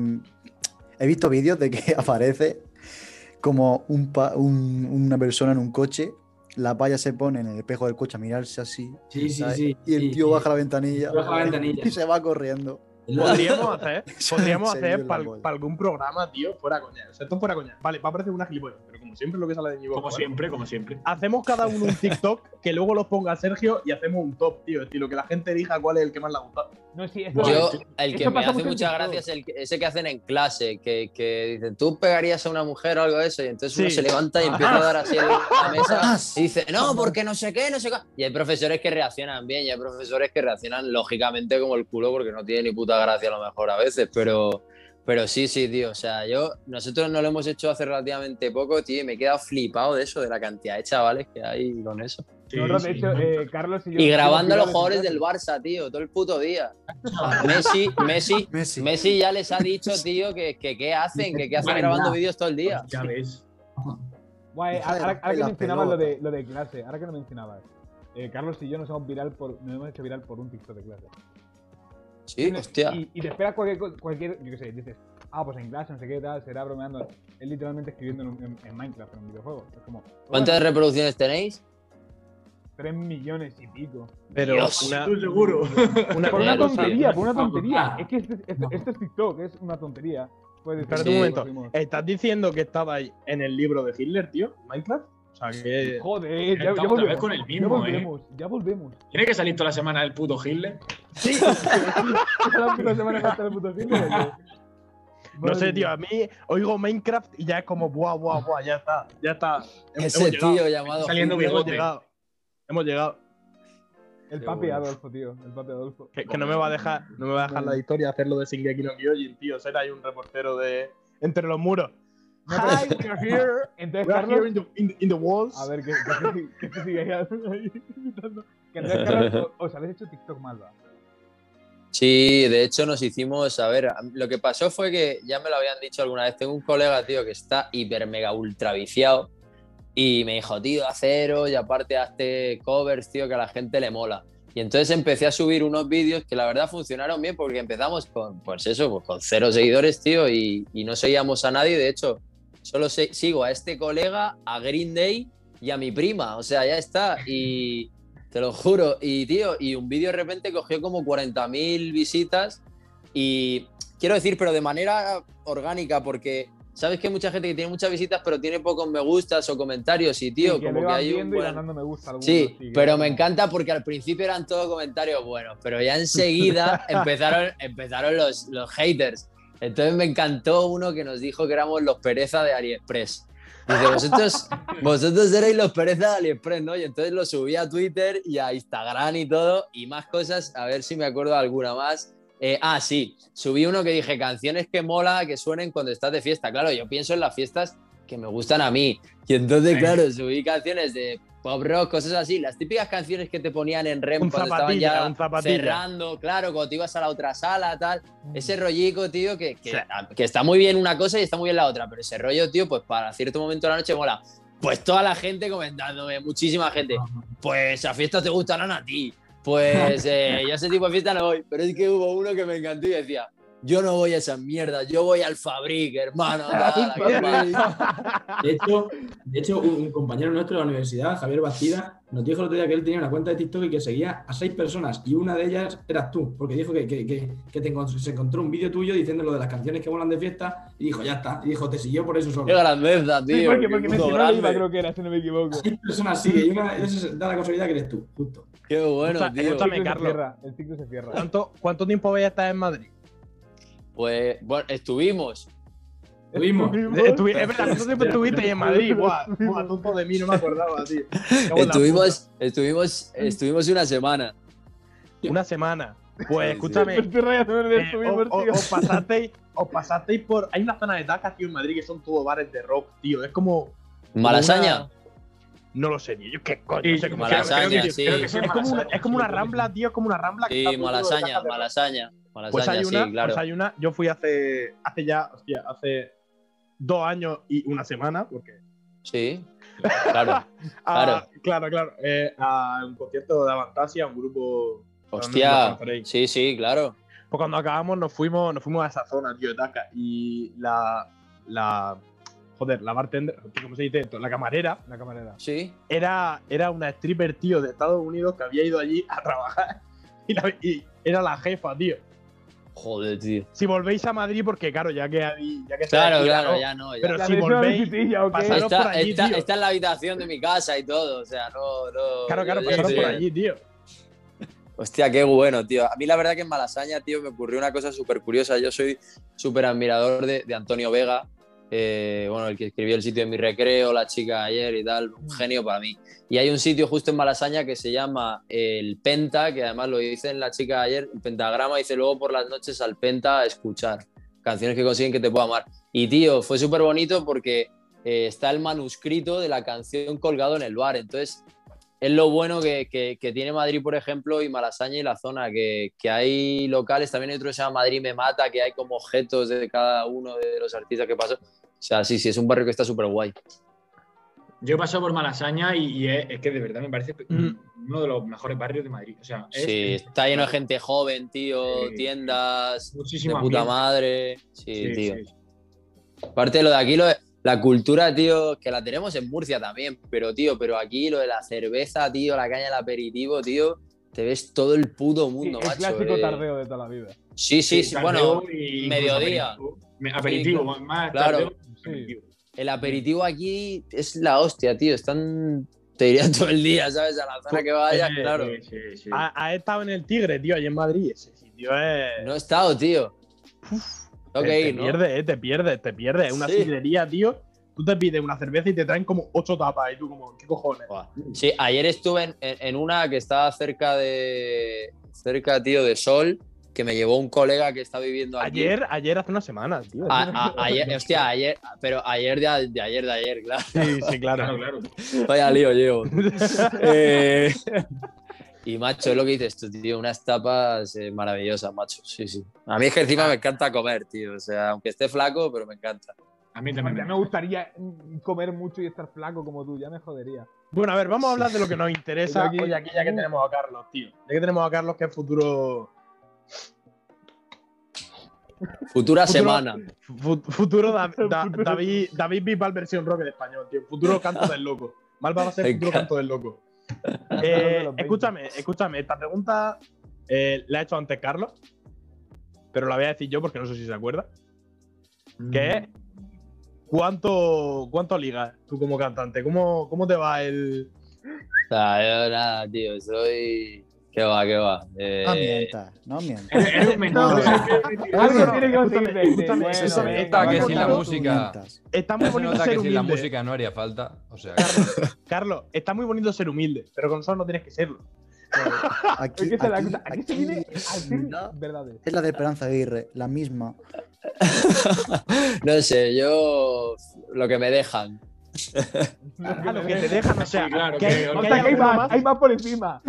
he visto vídeos de que aparece como un pa- un- una persona en un coche, la paya se pone en el espejo del coche a mirarse así, Sí, sí, sí. y el sí, tío sí. baja la ventanilla, Baja la ventanilla. y se va corriendo. Podríamos hacer, podríamos hacer para polla. algún programa, tío, fuera coña. O sea, esto fuera coña. Vale, va a parecer una gilipollas, pero como siempre lo que sale de mi boca. Como ¿vale? siempre, como siempre. Hacemos cada uno un TikTok que luego los ponga Sergio y hacemos un top, tío. Estilo que la gente elija cuál es el que más le ha gustado. No, sí, esto Yo, el que me hace mucho en mucha TikTok. gracia es el que- ese que hacen en clase, que, que dicen, tú pegarías a una mujer o algo de eso, y entonces uno Sí. se levanta y Ah. empieza a dar así en la mesa Ah, y dice, no, porque no sé qué, no sé qué. Y hay profesores que reaccionan bien y hay profesores que reaccionan lógicamente como el culo porque no tiene ni puta gracia a lo mejor a veces, pero, pero sí, sí, tío. O sea, yo, nosotros no lo hemos hecho hace relativamente poco, tío, y me he quedado flipado de eso, de la cantidad de chavales que hay con eso. Sí, Nosotros, de hecho, eh, Carlos y yo. Y grabando a los jugadores del Barça, tío, todo el puto día. Messi, Messi, Messi. Messi ya les ha dicho, tío, que, que qué hacen, que qué hacen Vale, grabando vídeos todo el día. Ya ves. Guay, ahora, ahora que mencionabas lo de, lo de clase, ahora que lo mencionabas, eh, Carlos y yo nos hemos, viral por, nos hemos hecho viral por un TikTok de clase. Sí, hostia. Y, y te espera cualquier, cualquier, yo qué sé, dices, ah, pues en clase, no sé qué tal, será bromeando. Es literalmente escribiendo en, un- en- en Minecraft, en un videojuego. Es como, ¿Cuántas bueno, reproducciones tenéis? 3 millones y pico. Pero Dios. una, Estoy seguro. una, Por una tontería, por una tontería. ya. Es que este, este- esto es TikTok, es una tontería. Espérate Sí. un momento. ¿Estás diciendo que estabais en el libro de Hitler, tío? ¿Minecraft? O sea, que. Joder, ya, ya volvemos. con el ya mismo, ¿eh? volvemos, ya volvemos. Tiene que salir toda la semana el puto Hitler. Sí, la puta semana que está el puto la que- No sé, tío, a mí oigo Minecraft y ya es como, buah, buah, buah, ya está, ya está. Ese hemos llegado, tío llamado. Saliendo Hitler. hemos llegado. Hemos llegado. El Qué papi bueno. Adolfo, tío. El papi Adolfo. Que, que no me va a dejar, no me va a dejar la historia hacerlo de Shingeki no Kyojin, tío. Ser ahí un reportero de entre los muros. Hi, we're here. Entonces, We're here Carlos, in the, in, in the walls. a ver, que, que, que, que sigue ahí, ahí imitando. Que entonces, Carlos, o- os habéis hecho TikTok Malva. Sí, de hecho nos hicimos, a ver, lo que pasó fue que ya me lo habían dicho alguna vez, tengo un colega, tío, que está hiper mega ultra viciado y me dijo, tío, haz cero y aparte hazte covers, tío, que a la gente le mola. Y entonces empecé a subir unos vídeos que la verdad funcionaron bien porque empezamos con, pues eso, pues con cero seguidores, tío, y, y no seguíamos a nadie. De hecho, solo se- sigo a este colega, a Green Day y a mi prima. O sea, ya está. Y te lo juro. Y, tío, y un vídeo de repente cogió como 40.000 visitas. Y quiero decir, pero de manera orgánica, porque sabes que hay mucha gente que tiene muchas visitas, pero tiene pocos me gustas o comentarios. Y, tío, Sí, que como que hay un buen- me gusta algunos, Sí, pero me encanta porque al principio eran todos comentarios buenos, pero ya enseguida empezaron, empezaron los, los haters. Entonces me encantó uno que nos dijo que éramos los pereza de AliExpress. Dice, vosotros, vosotros erais los pereza de AliExpress, ¿no? Y entonces lo subí a Twitter y a Instagram y todo, y más cosas, a ver si me acuerdo de alguna más. Eh, ah, sí, subí uno que dije, canciones que mola, que suenen cuando estás de fiesta. Claro, yo pienso en las fiestas que me gustan a mí. Y entonces, claro, subí canciones de pop rock, cosas así, las típicas canciones que te ponían en REM Un cuando estaban ya cerrando, claro, cuando te ibas a la otra sala, tal. Ese rollico, tío, que, que, Sí. que está muy bien una cosa y está muy bien la otra, pero ese rollo, tío, pues para cierto momento de la noche mola. Pues toda la gente comentándome, muchísima gente. Pues a fiestas te gustarán a ti. Pues eh, yo a ese tipo de fiesta no voy. Pero es que hubo uno que me encantó y decía, yo no voy a esas mierdas, yo voy al Fabric, hermano. ¿qué pasa?". De hecho, de hecho un, compañero nuestro de la universidad, Javier Bastida, nos dijo el otro día que él tenía una cuenta de TikTok y que seguía a seis personas y una de ellas eras tú, porque dijo que, que- que- que te encont- se encontró un vídeo tuyo diciendo lo de las canciones que molan de fiesta y dijo, ya está. Y dijo, te siguió por eso Qué solo. grandeza, tío. Sí, porque, qué porque grande. creo que era, si no me equivoco. Seis personas sigue y una da la casualidad que eres tú, justo. Qué bueno, Escucha- tío. El escúchame, ciclo se Carlos. cierra. El ciclo se cierra. ¿Cuánto, ¿Cuánto tiempo vais a estar en Madrid? Pues bueno, estuvimos. Tuvimos. Estuvi- es verdad, ¿cuánto tiempo estuviste ahí en Madrid? Buah, buah, tonto de mí, no me acordaba, tío. Estuvimos, estuvimos, estuvimos una semana. Una semana. Pues Sí, sí. escúchame, en eh, os, tío. os- os pasasteis, os pasasteis por. Hay una zona de tacas, tío, en Madrid que son todo bares de rock, tío. Es como. Malasaña. una- No lo sé, tío. Yo qué coño. Sí, no sé cómo Malasaña, creo que- sí. creo que sí. Es como, una, es como una Sí, rambla, tío, es como una rambla que Sí, malasaña, de rock. Malasaña. Pues hay una, sí, claro. pues hay una. Yo fui hace, hace ya, hostia, hace dos años y una semana, porque. Sí, claro. Ah, claro, claro. eh, a un concierto de Avantasia, un grupo. Hostia. Sí, sí, claro. Pues cuando acabamos nos fuimos, nos fuimos a esa zona, tío, de Taca. Y la. la joder, la bartender, ¿cómo se dice esto? La camarera La camarera. Sí. era, era una stripper, tío, de Estados Unidos que había ido allí a trabajar. Y, la- y era la jefa, tío. Joder, tío. Si volvéis a Madrid, porque claro, ya que, ya que Claro, aquí, claro, ¿no? ya no. ya. Pero La si volvéis, visitilla, ¿ok? pasaros por está, allí, está- tío. está en la habitación de mi casa y todo. O sea, no. no Claro, claro, pasaros por allí, tío. Hostia, qué bueno, tío. A mí la verdad que en Malasaña, tío, me ocurrió una cosa súper curiosa. Yo soy súper admirador de, de Antonio Vega, eh, bueno, el que escribió el sitio de mi recreo, la chica ayer y tal, un genio para mí. Y hay un sitio justo en Malasaña que se llama el Penta, que además lo dice en la chica ayer, el pentagrama dice luego por las noches al Penta a escuchar canciones que consiguen que te pueda amar. Y tío, fue súper bonito porque eh, está el manuscrito de la canción colgado en el bar. Entonces, es lo bueno que, que- que tiene Madrid, por ejemplo, y Malasaña y la zona, que, que hay locales, también hay otro que se llama Madrid me mata, que hay como objetos de cada uno de los artistas que pasó. O sea, sí, sí, es un barrio que está súper guay. Yo he pasado por Malasaña y, y es, es que de verdad me parece Mm. uno de los mejores barrios de Madrid. O sea, es- Sí, es- está lleno de gente joven, tío, tiendas de puta ambiente. madre. Sí, Sí, tío. sí. Aparte de lo de aquí, lo de- la cultura, tío, que la tenemos en Murcia también, pero, tío, pero aquí lo de la cerveza, tío, la caña del aperitivo, tío, te ves todo el puto Sí, mundo, el macho. clásico eh. tardeo de toda la vida. Sí, sí, sí, bueno, y mediodía. Aperitivo, Sí, más claro. tardeo, Sí. aperitivo. el aperitivo aquí es la hostia, tío, están, te diría todo el día, ¿sabes? A la zona que vayas, claro. Sí, sí, sí. Ha, ha estado en el Tigre, tío, allí en Madrid. Ese sitio es. No he estado, tío. Tengo te, que te ir, ¿no? pierdes, eh, te pierdes, te pierdes. Es una Sí. sidrería, tío. Tú te pides una cerveza y te traen como ocho tapas. Y tú, como, ¿qué cojones? Sí, ayer estuve en, en- en una que estaba cerca de. cerca, tío, de Sol, que me llevó un colega que está viviendo aquí. Ayer, ayer hace una semana, tío. A- a- ayer, hostia, ayer, pero ayer de, de ayer de ayer, claro. Sí, sí, claro. Claro, claro. Vaya lío llevo. Eh, Y macho, es lo que dices tú, tío, unas tapas eh, maravillosas, macho. Sí, sí. A mí es que encima me encanta comer, tío. O sea, aunque esté flaco, pero me encanta. A mí Ya también. me gustaría comer mucho y estar flaco como tú, ya me jodería. Bueno, a ver, vamos a hablar de lo que nos interesa. Oye, aquí ya que tenemos a Carlos, tío. Ya que tenemos a Carlos, que es futuro. Futura Futuro- semana. fu- futuro Da- Da- Futuro- David, David Bisbal versión rock en español, tío. Futuro canto del loco. Malva va a ser futuro canto del loco. Eh, los 20. escúchame, escúchame. Esta pregunta eh, la ha hecho antes Carlos, pero la voy a decir yo porque no sé si se acuerda. Que es. ¿Cuánto, cuánto ligas tú como cantante? ¿Cómo, cómo te va el. O sea, yo nada, tío, soy. ¿Qué va, qué va? Eh, No mientas, no mientas. Eres eres un menor. Algo tiene que escúchame, conseguir de- escúchame, bueno, escúchame, venga, esta que sin la música-. Está muy bonito nota ser que sin la humilde. música no haría falta. O sea, Carlos, está muy bonito ser humilde, pero con nosotros no tienes que serlo. Aquí, Es es aquí- se viene decir es la de Esperanza Aguirre, la misma. No sé, yo. Lo que me dejan. Lo que te dejan, o sea, claro, que que- hay, O que sea hay que hay alguno más, más, hay más por encima.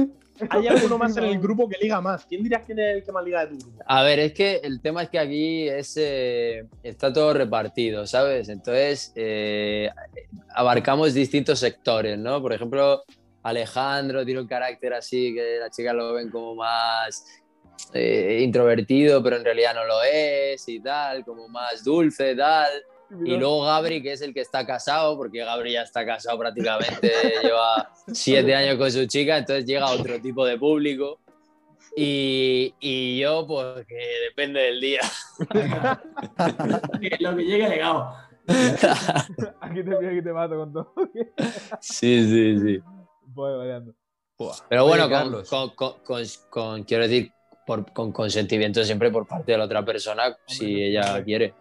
Hay alguno más en el grupo que liga más. ¿Quién dirías quién es el que más liga de tu grupo? A ver, es que el tema es que aquí es, eh, está todo repartido, ¿sabes? Entonces, eh, abarcamos distintos sectores, ¿no? Por ejemplo, Alejandro tiene un carácter así que las chicas lo ven como más eh, introvertido, pero en realidad no lo es y tal, como más dulce, tal. Y luego Gabri, que es el que está casado, porque Gabri ya está casado prácticamente, lleva siete años con su chica, entonces llega otro tipo de público. Y, y yo, pues que depende del día. Lo que llegue legado. Aquí te pido que te mato con todo. Sí, sí, sí. Voy variando. Pero Oye, bueno, con, Carlos. con- con- con- con- quiero decir, por, con consentimiento siempre por parte de la otra persona, si ella quiere.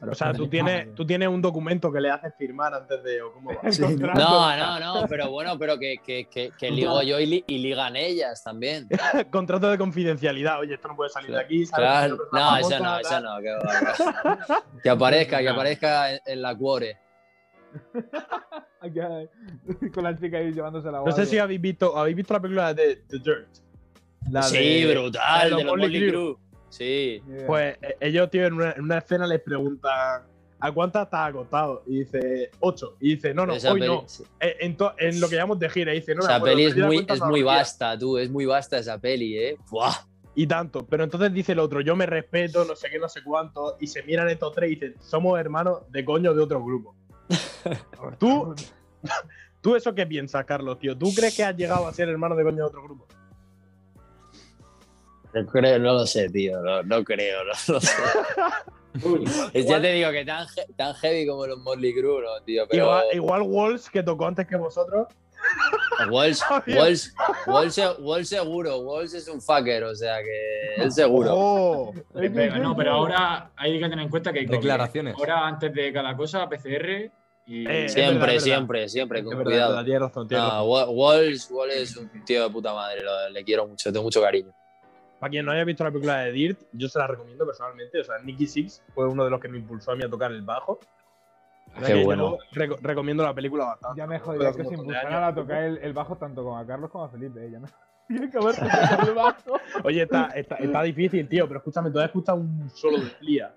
O sea, tú tienes, tú tienes un documento que le haces firmar antes de. ¿o cómo va? Sí, No, no, no, pero bueno, pero que, que, que, que ligo yo y, li- y ligan ellas también. Contrato de confidencialidad. Oye, esto no puede salir de aquí. ¿sabes? Claro, no, eso no, eso no. Que, aparezca, que aparezca en, en la cuore. Con la chica ahí llevándose la No sé si habéis visto, ¿habéis visto la película de The Dirt. La Sí, de- brutal, de los de los Crue. Sí. Pues eh, ellos, tío, en una, en una escena les preguntan ¿a cuántas estás acostado? Y dice, ocho. Y dice, no, no, Esa hoy peli- no. Eh, En, to- en lo que llamamos de gira. Y dice, no, esa peli es perdí la muy, es muy los días". vasta, tú, es muy vasta esa peli, ¿eh? Buah. Y tanto. Pero entonces dice el otro, yo me respeto, no sé qué, no sé cuánto. Y se miran estos tres y dicen, somos hermanos de coño de otro grupo. ¿Tú, ¿Tú eso qué piensas, Carlos, tío? ¿Tú crees que has llegado a ser hermano de coño de otro grupo? No, creo, no lo sé, tío, no, no creo, no lo sé. Uy, ya te digo que tan, he- tan heavy como los Motley Crue, no, tío, pero Igual, igual Walls, que tocó antes que vosotros. Walls. Walls, Walls, Walls seguro, Walls es un fucker, o sea que él seguro. Oh, no, pero ahora hay que tener en cuenta que hay. Declaraciones. Ahora, antes de cada cosa, PCR y. Eh, Siempre, verdad. siempre, siempre, con cuidado. verdad, tienes razón, tienes razón. Wa- Walls, Walls es un tío de puta madre, lo- le quiero mucho, tengo mucho cariño. Para quien no haya visto la película de Dirt, yo se la recomiendo personalmente. O sea, Nicky Six fue uno de los que me impulsó a mí a tocar el bajo. Qué bueno. reco- recomiendo la película bastante. Ya me jodía que se impulsaran a tocar el, el bajo tanto como a Carlos como a Felipe. Ella, ¿no? Tiene que haber tocado el bajo. Oye, está, está, está difícil, tío, pero escúchame, tú has escuchado un solo de Flia.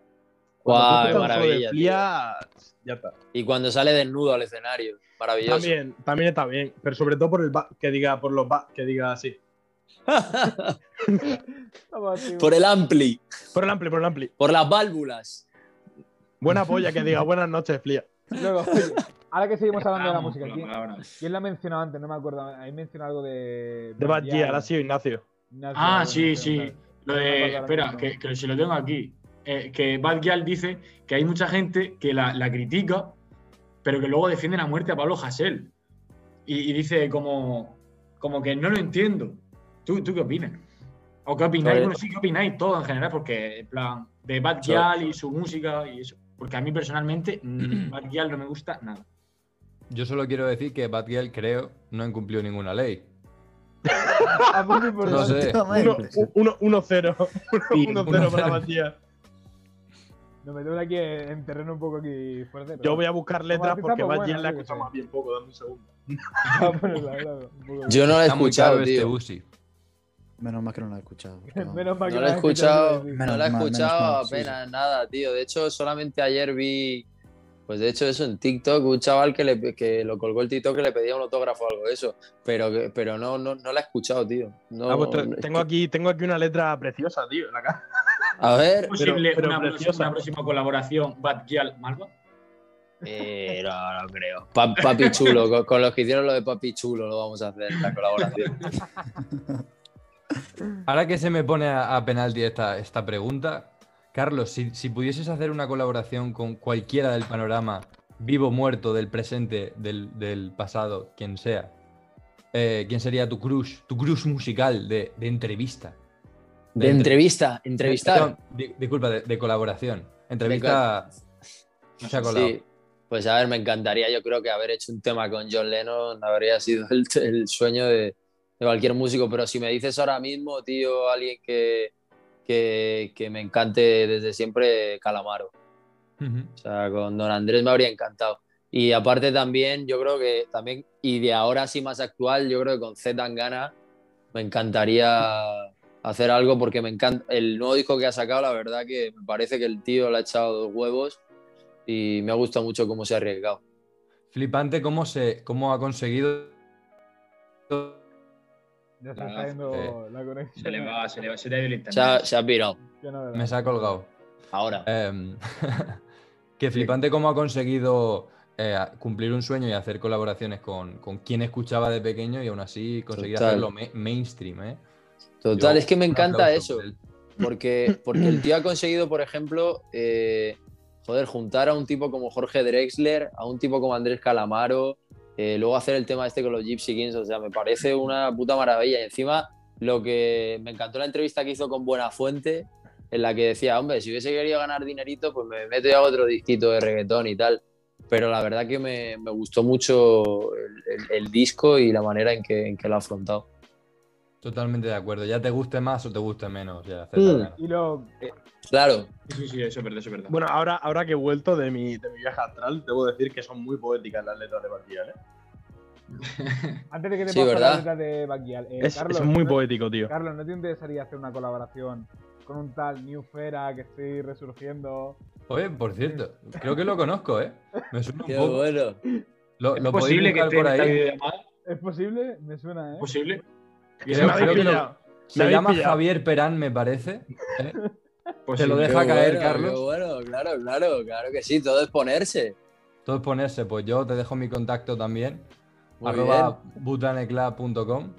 Escuchas solo maravilla, de Flia, ya está. Y cuando sale desnudo al escenario, maravilloso. También, también está bien, pero sobre todo por el que diga por los que diga así. Por el ampli, Por el ampli, por el ampli. por las válvulas. Buena polla que diga buenas noches, Flia. Luego, oye, ahora que seguimos hablando de la música, la ¿quién, quién la ha mencionado antes? No me acuerdo. Ahí mencionó algo de. De Bad Gear, ha sido Ignacio. Ignacio, Ah, sí, sí. Lo de. Espera, que, que si lo tengo aquí. Eh, que Bad Gyal dice que hay mucha gente que la, la critica, pero que luego defienden a muerte a Pablo Hasél. Y, y dice como, como que no lo entiendo. ¿Tú, ¿Tú qué opinas? ¿O qué opináis? Bueno, sí, ¿qué opináis todo en general? Porque, en plan, de Bad Gyal y su música y eso. Porque a mí personalmente, mm, Bad Gyal no me gusta nada. yo solo quiero decir que Batgirl, creo, no incumplió ninguna ley. Ah. No sé. Uno- uno- 1-0. Sí, 1-0 para 1-0. Bad Gear. Nos metemos aquí en terreno un poco aquí fuerte. Yo voy a buscar letras porque pues Bad Gear bueno, la sé. más bien poco, dame un segundo. Vamos a ponerla, claro, un poco. Yo no lo he escuchado, este tío. Uzi. Menos mal que no lo he escuchado. No. Menos mal que No lo lo he escuchado, no lo he escuchado sí, apenas nada, tío. De hecho, solamente ayer vi, pues de hecho eso en TikTok, un chaval que, le, que lo colgó el TikTok que le pedía un autógrafo o algo de eso, pero, pero no, no, no la he escuchado, tío. No, Ah, pues te- tengo, aquí, tengo aquí una letra preciosa, tío, en la cara. A ver, ¿Es posible pero una, próxima- preciosa. una próxima colaboración Bad Gyal Malva? eh, no, no creo. Pa- papi Chulo, con, con los que hicieron lo de Papi Chulo lo vamos a hacer, la colaboración. Ahora que se me pone a, a penalti esta, esta pregunta, Carlos, si, si pudieses hacer una colaboración con cualquiera del panorama, vivo, muerto, del presente, del, del pasado, quien sea, eh, ¿quién sería tu crush, tu crush musical de, de entrevista? De entrevista, entrevistar. Perdón, di- disculpa, de, de colaboración. Entrevista. se ha colado. Sí, pues a ver, me encantaría, yo creo que haber hecho un tema con John Lennon habría sido el, el sueño de, de cualquier músico, pero si me dices ahora mismo, tío, alguien que, que, que me encante desde siempre, Calamaro. O sea, con Don Andrés me habría encantado. Y aparte también, yo creo que también, y de ahora sí más actual, yo creo que con Z Tangana me encantaría hacer algo porque me encanta el nuevo disco que ha sacado, la verdad que me parece que el tío le ha echado dos huevos y me ha gustado mucho cómo se ha arriesgado. Flipante cómo, se, cómo ha conseguido. Ya se está yendo eh, la conexión. Se le va, se le va, se le ha ido el internet. Se ha, pirado. Me se ha colgado. Ahora. Em, que flipante cómo ha conseguido eh, cumplir un sueño y hacer colaboraciones con, con quien escuchaba de pequeño y aún así conseguir Total. hacerlo ma- mainstream, ¿eh? Total, Yo, es que me encanta eso. Porque, porque el tío ha conseguido, por ejemplo, eh, joder, juntar a un tipo como Jorge Drexler, a un tipo como Andrés Calamaro, eh, luego hacer el tema este con los Gypsy Kings, o sea, me parece una puta maravilla. Y encima, lo que me encantó la entrevista que hizo con Buenafuente, en la que decía, hombre, si hubiese querido ganar dinerito, pues me meto y hago otro disquito de reggaetón y tal. Pero la verdad que me, me gustó mucho el, el- el disco y la manera en que, en que lo ha afrontado. Totalmente de acuerdo. Ya te guste más o te guste menos. Ya, Mm. la- Y lo, Claro, Sí, sí, sí, eso es verdad, eso es verdad. Bueno, ahora, ahora que he vuelto de mi, de mi viaje astral, debo decir que son muy poéticas las letras de Baquial, ¿eh? antes de que te Sí, pongas ¿verdad? la letra de Baquial, eh, Es, Carlos, es muy ¿no- poético, tío. Carlos, ¿no te interesaría hacer una colaboración con un tal New Fera que estoy resurgiendo? Oye, por cierto, creo que lo conozco, ¿eh? Me suena un qué poco. bueno. Lo, ¿Es lo posible que esté por ahí. ¿Es posible? Me suena, ¿eh? ¿Es posible? Creo- me habéis creo que lo- pillado. Me Se llama pillado. Javier Perán, me parece. ¿eh? Pues Te lo deja Qué caer, bueno, Carlos. Qué bueno, claro, claro, claro que sí, todo es ponerse. Todo es ponerse, pues yo te dejo mi contacto también. Muy arroba butaneclub.com.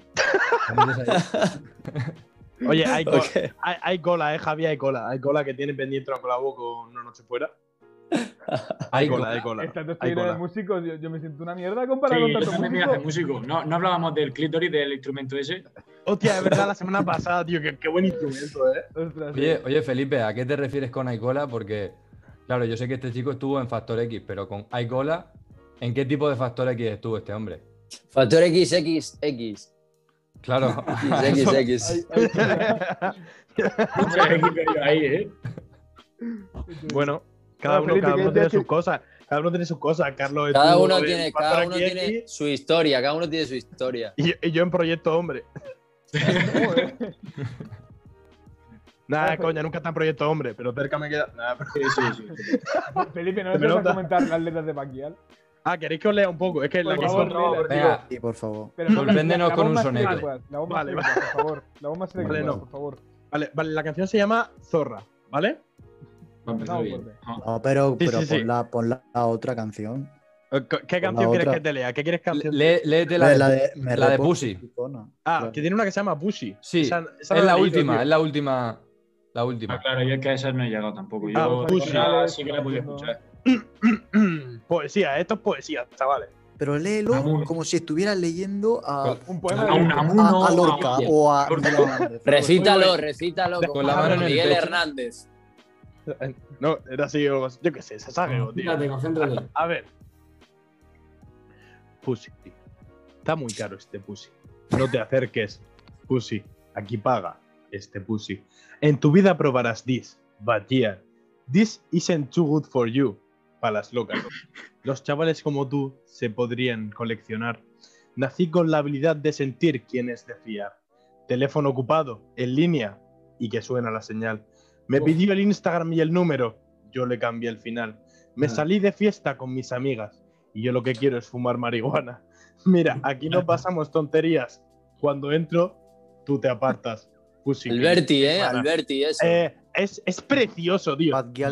Oye, hay, co- Ok. hay, hay cola, eh, Javi, hay cola. Hay cola que tiene pendiente una colabo con una noche fuera. Hay cola, hay cola. Hay lleno de cola. músicos, yo, yo me siento una mierda Sí, comparado yo con hace músicos. músico. No, no hablábamos del clítoris, del instrumento ese. Hostia, es verdad, la semana pasada, tío, qué, qué buen instrumento, eh. Ostras, sí. Oye, oye, Felipe, ¿a qué te refieres con Aicola? Porque, claro, yo sé que este chico estuvo en Factor X, pero con Aicola, ¿en qué tipo de Factor X estuvo este hombre? Factor XXX. Claro. XXX. Ay, ay, Mucha equipo ahí, ¿eh? Bueno, cada uno, Felipe, cada ¿qué uno tiene sus cosas. Cada uno tiene sus cosas. Carlos Cada estuvo uno en tiene, cada uno tiene su historia, cada uno tiene su historia. Y, y yo en Proyecto Hombre. joder. Nada, coña, nunca está en Proyecto Hombre, pero cerca me queda. Nada, pero- Sí, sí, sí. Felipe, ¿no Me a comentar las letras de Baquial? Ah, ¿queréis que os lea un poco? Es que la Por que favor, Venga, Sí, por favor. No, Sorpréndenos la con un soneto. que La más Vale, seria, por favor. La que Vale, no. por favor. Vale, vale, la canción se llama Zorra, ¿vale? Va a empezar No, bien. porque- Ah. No, pero, Sí, pero sí, sí. pon, La, pon la, la otra canción. ¿Qué canción quieres otra. que te lea? ¿Qué quieres canción? lé- léete la, La, de, la de, la Pussy. Ah, Claro. que tiene una que se llama Pussy. Sí, Esa- esa es la última, es la última. La Ah, última. claro, yo es que a esas no he llegado tampoco. Yo Ah, pues, esa sí que la he podido escuchar. poesía, esto es poesía, chavales. Pero léelo como si estuvieras leyendo a, Un poema A un a, a Lorca a- o a. Recítalo, recítalo Con la mano Miguel. Hernández. No, era así, yo qué sé, Sasageo, tío. Concéntrate, concéntrate. A ver. Pussy. Está muy caro este pussy. No te acerques. Pussy. Aquí paga este pussy. En tu vida probarás this, but yeah. This isn't too good for you. Para las locas. Los chavales como tú se podrían coleccionar. Nací con la habilidad de sentir quién es de fiar. teléfono ocupado, en línea y que suena la señal. Me Uf. pidió el Instagram y el número, yo le cambié el final. Me Ah. salí de fiesta con mis amigas y yo lo que quiero es fumar marihuana. Mira, aquí no pasamos tonterías. Cuando entro, tú te apartas. Pussy. Alberti, ¿eh? Alberti, eso. Eh, es, es precioso, tío. García-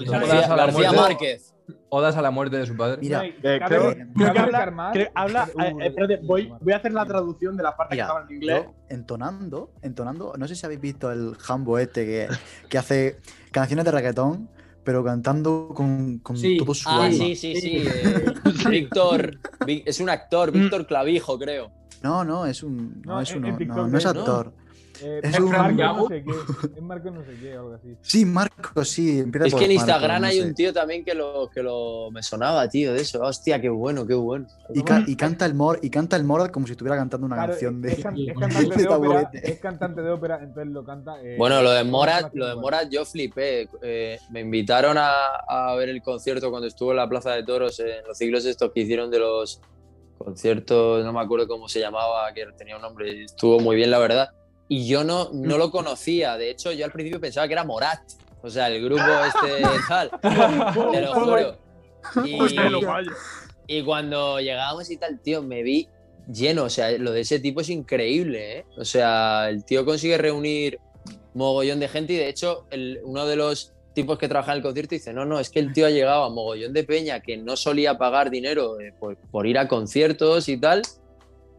García. Márquez. Odas a la muerte de su padre. Mira, Eh, creo- que habla- recalcar más- Creo- habla, eh, espérate, voy, a hacer la traducción de la parte Mira, que estaba en inglés. yo entonando, entonando, no sé si habéis visto el Jambo este que, que hace canciones de reggaetón, pero cantando con, con Sí. todo su Ah, alma. sí, sí, sí. eh, Víctor, es un actor, Víctor Clavijo, creo. No, no, es un. No, No, es uno, no, no es actor. Eh, Es es un- Marco no sé qué. Es Marco no sé qué, algo así. Sí, Marco, sí. empieza Es por que en Marco, Instagram no hay sé. un tío también que lo, que lo me sonaba, tío, de eso. Hostia, qué bueno, qué bueno. Y, ca- y canta el Mor, y canta el Morat como si estuviera cantando una Claro, canción es, de. can- es con cantante de de ópera, taburete. es cantante de ópera, entonces lo canta. eh, Bueno, lo de con Morat, lo de Morat yo flipé. Eh, me invitaron a, a ver el concierto cuando estuvo en la Plaza de Toros, en los ciclos estos que hicieron de los conciertos, no me acuerdo cómo se llamaba, que tenía un nombre, y estuvo muy bien, la verdad. Y yo no, no lo conocía, de hecho, yo al principio pensaba que era Morat, o sea, el grupo este tal, te lo juro. Y, cuando llegábamos y tal, tío, me vi lleno. O sea, lo de ese tipo es increíble, ¿eh? O sea, el tío consigue reunir mogollón de gente y de hecho, el- uno de los tipos que trabaja en el concierto dice, no, no, es que el tío ha llegado a mogollón de peña que no solía pagar dinero eh, por, por ir a conciertos y tal.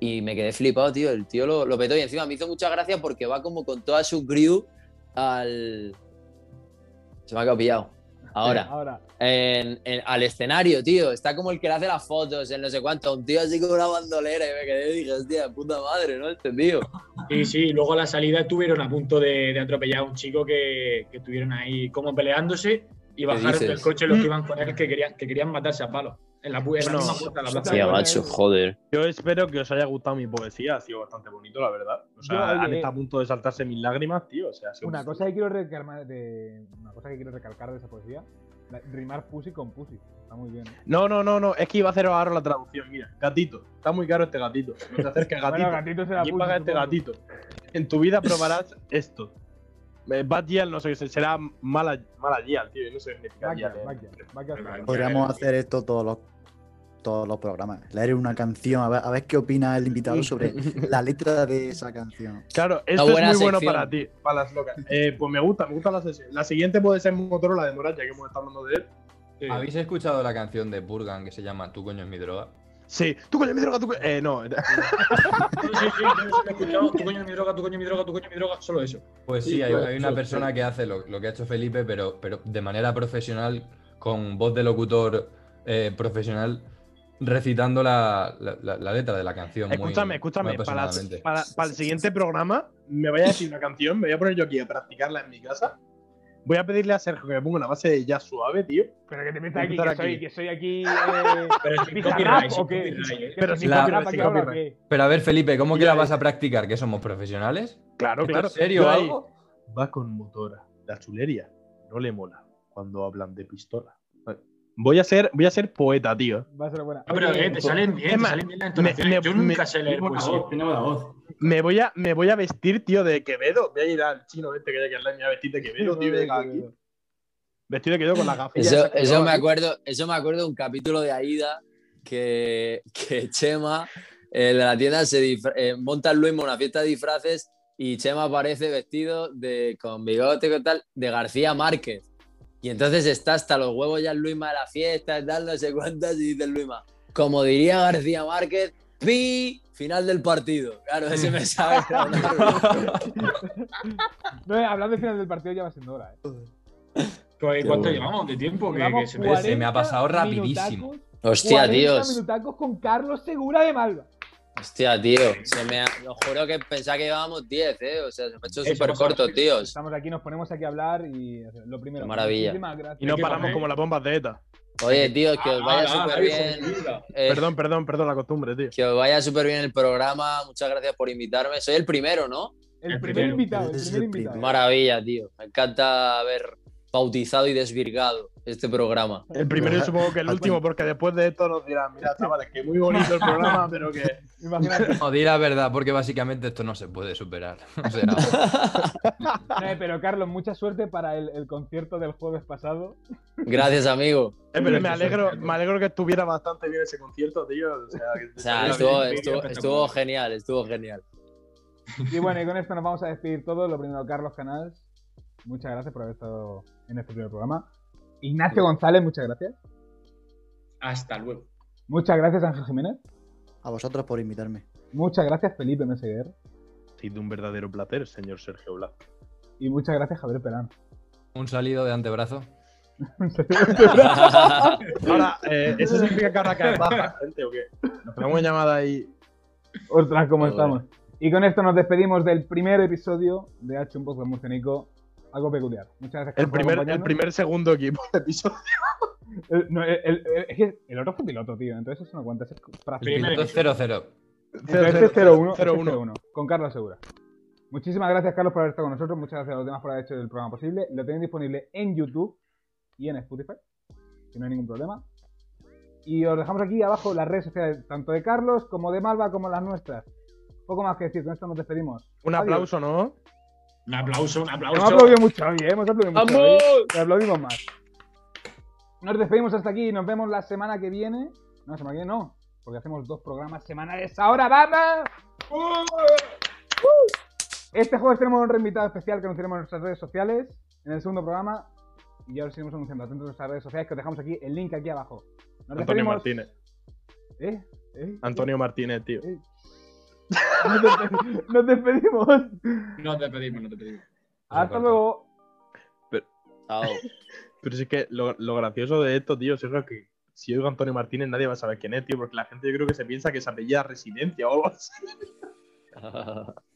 Y me quedé flipado, tío. El tío lo, lo petó y encima me hizo mucha gracia porque va como con toda su crew al... Se me ha quedado pillado. Ahora Ahora, en- en- al escenario, tío. Está como el que le hace las fotos en no sé cuánto. Un tío así con una bandolera y me quedé y dije, hostia, puta madre, ¿no? Este tío. Sí, sí, luego a la salida estuvieron a punto de, de atropellar a un chico que, que estuvieron ahí como peleándose y bajaron del coche los que iban con él que querían, que querían matarse a palos. En la, en la misma puerta plaza. Macho, joder. Yo espero que os haya gustado mi poesía, ha sido bastante bonito, la verdad. O sea, Yo, oye, han estado a punto de saltarse mis lágrimas, tío. O sea, ha sido una cosa que quiero recalcar de, una cosa que quiero recalcar de esa poesía, la- rimar pussy con pussy. Está muy bien. ¿eh? No, no, no, no, es que iba a hacer ahora la traducción. Mira, gatito, está muy caro este gatito. No te acerques, gatito. Bueno, gatito será ¿Quién pussy, paga este gatito? En tu vida probarás esto. Eh, Bad no sé qué será mala, mala Gyal, tío. yo No sé qué significa eh. Podríamos hacer esto todos los, todos los programas. Leer una canción, a ver, a ver qué opina el invitado sobre la letra de esa canción. Claro, esto es muy bueno para ti, para las locas. Eh, pues me gusta, me gusta la sesión. La siguiente puede ser Motorola de Morat, ya que hemos estado hablando de él. Sí. ¿Habéis escuchado la canción de Burgan que se llama Tu coño es mi droga? Sí, tú coño, mi droga, tú coño. Eh, no. Sí, sí, sí, yo he escuchado. Tu coño es mi droga, tu coño es mi droga, tu coño es mi droga, solo eso. Pues sí, Sí, hay, pues, hay una sí, persona sí. que hace lo, lo que ha hecho Felipe, pero, pero de manera profesional, con voz de locutor eh, profesional, recitando la, la- la- la letra de la canción. muy- Escúchame, escúchame. muy Para, apasionadamente. para- para el siguiente programa, me voy a decir una canción, me voy a poner yo aquí a practicarla en mi casa. Voy a pedirle a Sergio que me ponga una base de jazz suave, tío. Pero que te metas aquí, empezar que soy, aquí. que soy aquí. Eh, Pero sin copyright, sin ¿o qué? copyright, eh. Pero ¿Que sin copyright. Pero a ver, Felipe, ¿cómo que la vas a practicar? ¿Que somos profesionales? Claro, ¿Esto claro. ¿En serio algo? Va con motora. La chulería no le mola cuando hablan de pistola. Voy a ser, voy a ser poeta, tío. Va a ser buena. Ah, pero Oye, eh, te salen bien, te salen bien las entonaciones. me- Yo me- nunca sé leer poesía. voz, tiene buena voz. Me voy a, me voy a vestir, tío, de Quevedo. Voy a ir al chino este que hay lado y me voy a vestir de Quevedo, tío. aquí. Vestido de Quevedo con la gafilla. Eso, que me aquí. acuerdo, eso me acuerdo de un capítulo de Aida que, que Chema, de la tienda, se eh, monta el Luismo una fiesta de disfraces y Chema aparece vestido de, con bigote y tal, de García Márquez. Y entonces está hasta los huevos ya el Luisma de la fiesta y tal, no sé cuántas, y dice el Luisma, como diría García Márquez, pi, final del partido. Claro, ese me sabe. No, eh, hablando del final del partido ya va siendo hora. Eh. Pues, Qué ¿Cuánto bueno. llevamos de tiempo? Que, se me- 40 Se me ha pasado rapidísimo. minutacos- Hostia, 40 tíos. minutacos con Carlos Segura de Malva. Hostia, tío. Se me ha... Os juro que pensaba que llevábamos 10, ¿eh? O sea, se me ha hecho súper corto, tíos. Estamos aquí, nos ponemos aquí a hablar y lo primero. Qué maravilla. Y no ¿Qué paramos como las bombas de ETA. Oye, tío, que os vaya Ah, ah, súper bien. eh, Perdón, perdón, perdón la costumbre, tío. Que os vaya súper bien el programa. Muchas gracias por invitarme. Soy el primero, ¿no? El El primer primero. invitado, el primer invitado. Maravilla, tío. Me encanta haber bautizado y desvirgado este programa. El primero y supongo que el último, porque después de esto nos dirán, mira, chavales, que muy bonito el programa, pero que. Imagínate. No, di la verdad, porque básicamente esto no se puede superar. O sea, Eh, pero Carlos, mucha suerte para el, el concierto del jueves pasado. Gracias, amigo. Eh, pero me alegro, me alegro que estuviera bastante bien ese concierto, tío. O sea, que O sea, estuviera estuvo, bien. estuvo, estuvo genial, estuvo genial. Y bueno, y con esto nos vamos a despedir todos. Lo primero, Carlos Canals, muchas gracias por haber estado en este primer programa. Ignacio González, muchas gracias. Hasta luego. Muchas gracias, Ángel Jiménez. A vosotros por invitarme. Muchas gracias, Felipe Meseguer. Ha sido un verdadero placer, señor Sergio Blas. Y muchas gracias, Javier Perán. un salido de antebrazo. Ahora, eh, ¿eso significa que ahora cae baja, gente, o qué? Nos ponemos en llamada ahí. Ostras, ¿cómo estamos? Y con esto nos despedimos del primer episodio de H un poco murcianico. Algo peculiar. Muchas gracias El Carlos, por primer, el primer segundo equipo de episodio. El, no, el- el- el- es que el otro fue piloto, tío. Entonces eso no cuenta. es para El piloto es 0-0. Entonces este es 0-1. este es 0-1. 0-1, Con Carlos Segura. Muchísimas gracias, Carlos, por haber estado con nosotros. Muchas gracias a los demás por haber hecho el programa posible. Lo tenéis disponible en YouTube y en Spotify. Si no hay ningún problema. Y os dejamos aquí abajo las redes sociales, tanto de Carlos como de Malva, como las nuestras. Poco más que decir, con esto nos despedimos. Un Adiós. aplauso, ¿no? Un aplauso, un aplauso. Hemos aplaudido mucho hoy, ¿eh? Hemos aplaudido mucho hoy. ¡Vamos! Le aplaudimos más. Nos despedimos hasta aquí y nos vemos la semana que viene. No, la semana que viene no, porque hacemos dos programas semanales ahora, ¡vamos! Este jueves tenemos un reinvitado especial que anunciaremos en nuestras redes sociales en el segundo programa. Y ya os iremos anunciando atentos a nuestras redes sociales que os dejamos aquí el link aquí abajo. Nos Antonio despedimos. Martínez. ¿Eh? ¿Eh? Antonio Martínez, tío. Eh. Nos despe- Nos despedimos. No te pedimos, no te pedimos. Hasta luego. Chao. Pero sí que lo, lo gracioso de esto, tío, es que si oigo a Antonio Martínez nadie va a saber quién es, tío, porque la gente yo creo que se piensa que se apellida Residencia o algo así.